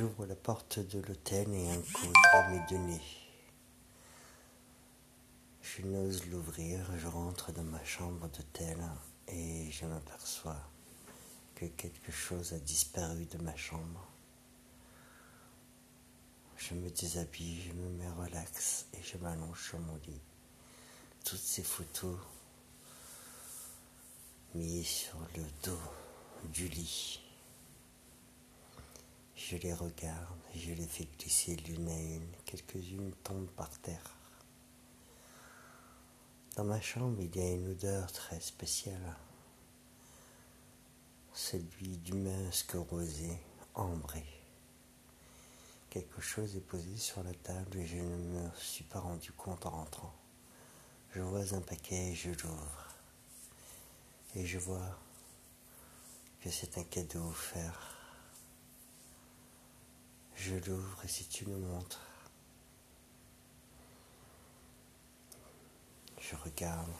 J'ouvre la porte de l'hôtel et un coup m'est donné. Je n'ose l'ouvrir, je rentre dans ma chambre d'hôtel et je m'aperçois que quelque chose a disparu de ma chambre. Je me déshabille, je me mets relax et je m'allonge sur mon lit. Toutes ces photos mises sur le dos du lit. Je les regarde, je les fais glisser l'une à une, quelques-unes tombent par terre. Dans ma chambre, il y a une odeur très spéciale, celui du musc rosé, ambré. Quelque chose est posé sur la table et je ne me suis pas rendu compte en rentrant. Je vois un paquet et je l'ouvre. Et je vois que c'est un cadeau offert. Je l'ouvre et si tu me montres, je regarde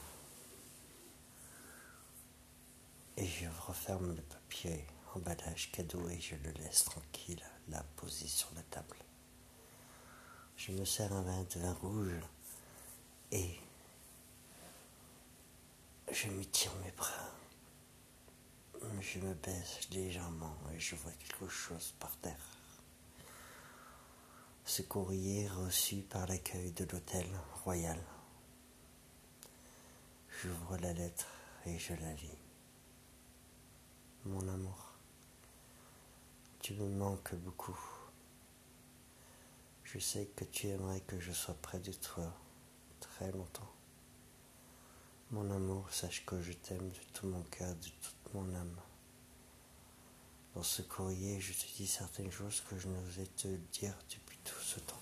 et je referme le papier emballage cadeau et je le laisse tranquille là posé sur la table. Je me sers un verre de vin rouge et je me tire mes bras. Je me baisse légèrement et je vois quelque chose par terre. Ce courrier reçu par l'accueil de l'hôtel royal. J'ouvre la lettre et je la lis. Mon amour, tu me manques beaucoup. Je sais que tu aimerais que je sois près de toi très longtemps. Mon amour, sache que je t'aime de tout mon cœur, de toute mon âme. Dans ce courrier, je te dis certaines choses que je n'osais te dire depuis tout ce temps.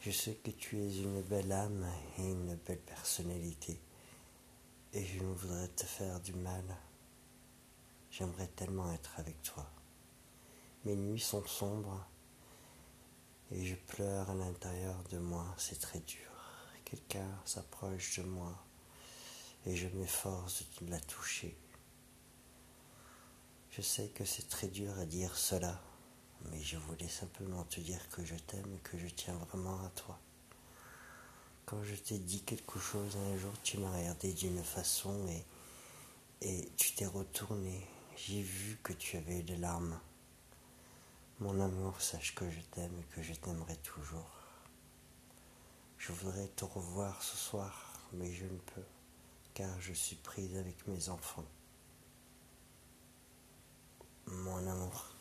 Je sais que tu es une belle âme et une belle personnalité, et je ne voudrais te faire du mal. J'aimerais tellement être avec toi. Mes nuits sont sombres et je pleure à l'intérieur de moi, c'est très dur. Quelqu'un s'approche de moi et je m'efforce de la toucher. Je sais que c'est très dur à dire cela, mais je voulais simplement te dire que je t'aime et que je tiens vraiment à toi. Quand je t'ai dit quelque chose un jour, tu m'as regardé d'une façon et, et tu t'es retourné. J'ai vu que tu avais des larmes. Mon amour, sache que je t'aime et que je t'aimerai toujours. Je voudrais te revoir ce soir, mais je ne peux, car je suis prise avec mes enfants. Mon amour.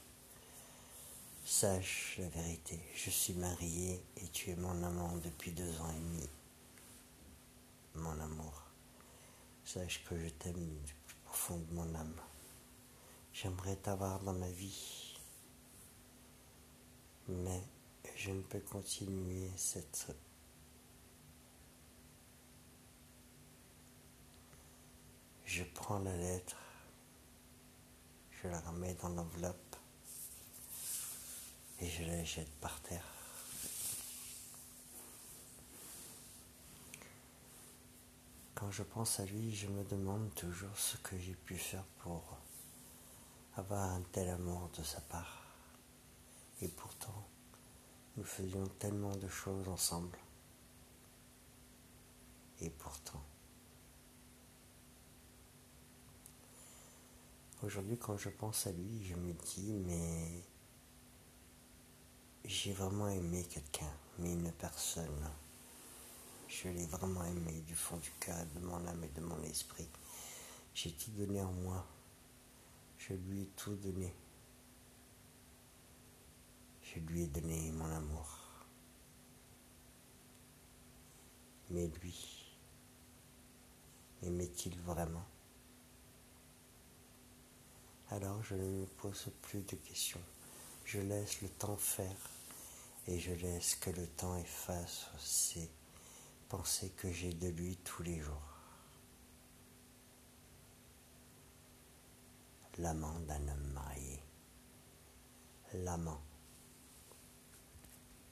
Sache la vérité, je suis mariée et tu es mon amant depuis deux ans et demi. Mon amour, sache que je t'aime du plus profond de mon âme. J'aimerais t'avoir dans ma vie, mais je ne peux continuer cette... Je prends la lettre, je la remets dans l'enveloppe et je la jette par terre. Quand je pense à lui, je me demande toujours ce que j'ai pu faire pour avoir un tel amour de sa part. Et pourtant, nous faisions tellement de choses ensemble. Et pourtant, aujourd'hui quand je pense à lui, je me dis, mais j'ai vraiment aimé quelqu'un, mais une personne. Je l'ai vraiment aimé du fond du cœur, de mon âme et de mon esprit. J'ai tout donné en moi. Je lui ai tout donné. Je lui ai donné mon amour. Mais lui, aimait-il vraiment? Alors je ne me pose plus de questions. Je laisse le temps faire et je laisse que le temps efface ces pensées que j'ai de lui tous les jours. L'amant d'un homme marié, l'amant